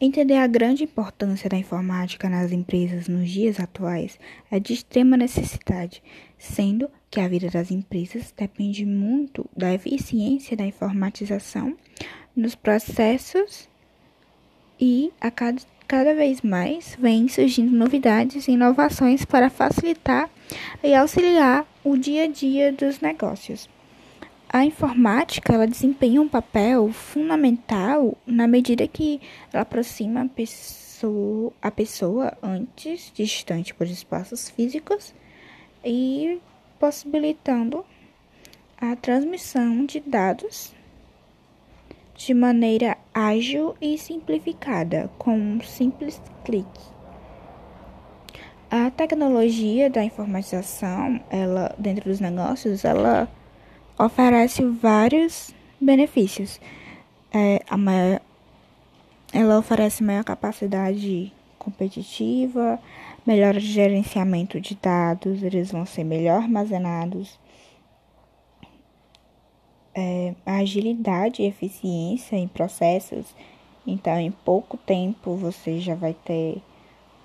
Entender a grande importância da informática nas empresas nos dias atuais é de extrema necessidade, sendo que a vida das empresas depende muito da eficiência da informatização nos processos e a cada, cada vez mais vem surgindo novidades e inovações para facilitar e auxiliar o dia a dia dos negócios. A informática ela desempenha um papel fundamental na medida que ela aproxima a pessoa, a pessoa antes distante por espaços físicos e possibilitando a transmissão de dados de maneira ágil e simplificada, com um simples clique. A tecnologia da informatização, ela dentro dos negócios, ela oferece vários benefícios. É, a maior, ela oferece maior capacidade competitiva, melhor gerenciamento de dados, eles vão ser melhor armazenados. É, agilidade e eficiência em processos, então em pouco tempo você já vai ter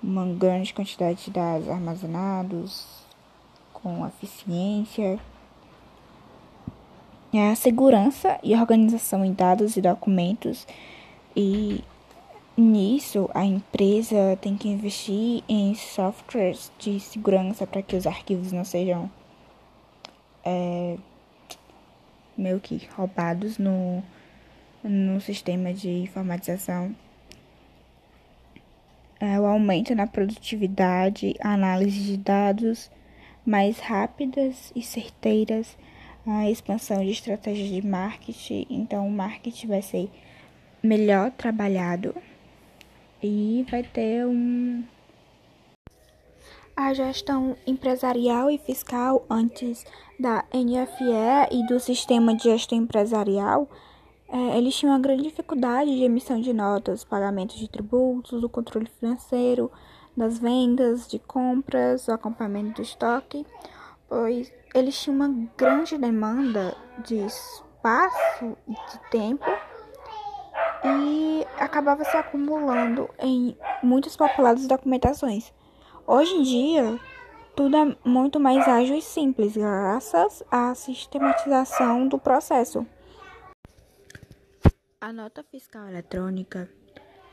uma grande quantidade de dados armazenados com eficiência a segurança e organização em dados e documentos e nisso a empresa tem que investir em softwares de segurança para que os arquivos não sejam é, meio que roubados no, no sistema de informatização. É, o aumento na produtividade, análise de dados mais rápidas e certeiras a expansão de estratégias de marketing. Então, o marketing vai ser melhor trabalhado e vai ter um. A gestão empresarial e fiscal antes da NFE e do sistema de gestão empresarial, é, eles tinham uma grande dificuldade de emissão de notas, pagamento de tributos, o controle financeiro das vendas, de compras, o acompanhamento do estoque pois eles tinham uma grande demanda de espaço e de tempo e acabava se acumulando em muitos populados documentações. Hoje em dia, tudo é muito mais ágil e simples, graças à sistematização do processo. A nota fiscal eletrônica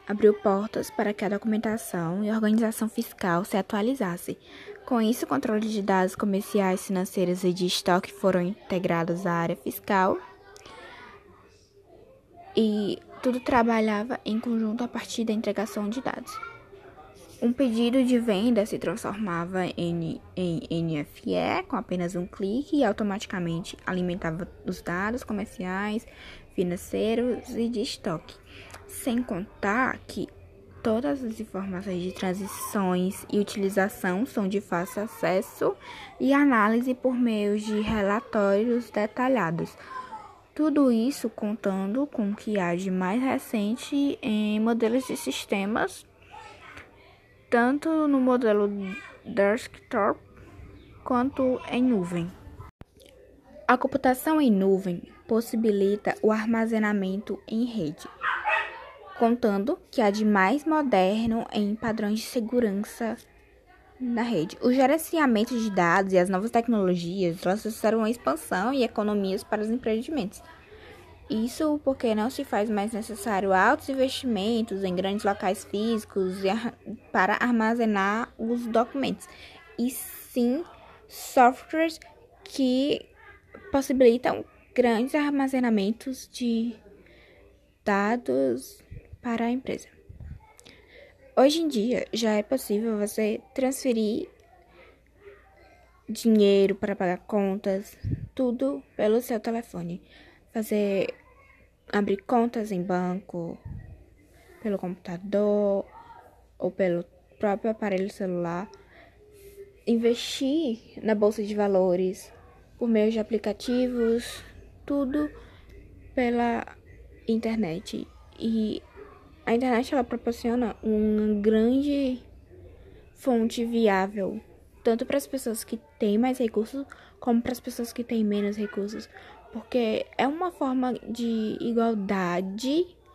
abriu portas para que a documentação e organização fiscal se atualizasse. Com isso, o controle de dados comerciais, financeiros e de estoque foram integrados à área fiscal e tudo trabalhava em conjunto a partir da integração de dados. Um pedido de venda se transformava em, em NFE com apenas um clique e automaticamente alimentava os dados comerciais, financeiros e de estoque. Sem contar que todas as informações de transições e utilização são de fácil acesso e análise por meio de relatórios detalhados. Tudo isso contando com o que há de mais recente em modelos de sistemas, tanto no modelo desktop quanto em nuvem. A computação em nuvem possibilita o armazenamento em rede contando que há de mais moderno em padrões de segurança na rede. O gerenciamento de dados e as novas tecnologias trouxeram uma expansão e economias para os empreendimentos. Isso porque não se faz mais necessário altos investimentos em grandes locais físicos para armazenar os documentos, e sim softwares que possibilitam grandes armazenamentos de dados para a empresa. Hoje em dia já é possível você transferir dinheiro para pagar contas, tudo pelo seu telefone. Fazer abrir contas em banco pelo computador ou pelo próprio aparelho celular. Investir na bolsa de valores por meio de aplicativos, tudo pela internet. E a internet ela proporciona uma grande fonte viável, tanto para as pessoas que têm mais recursos, como para as pessoas que têm menos recursos, porque é uma forma de igualdade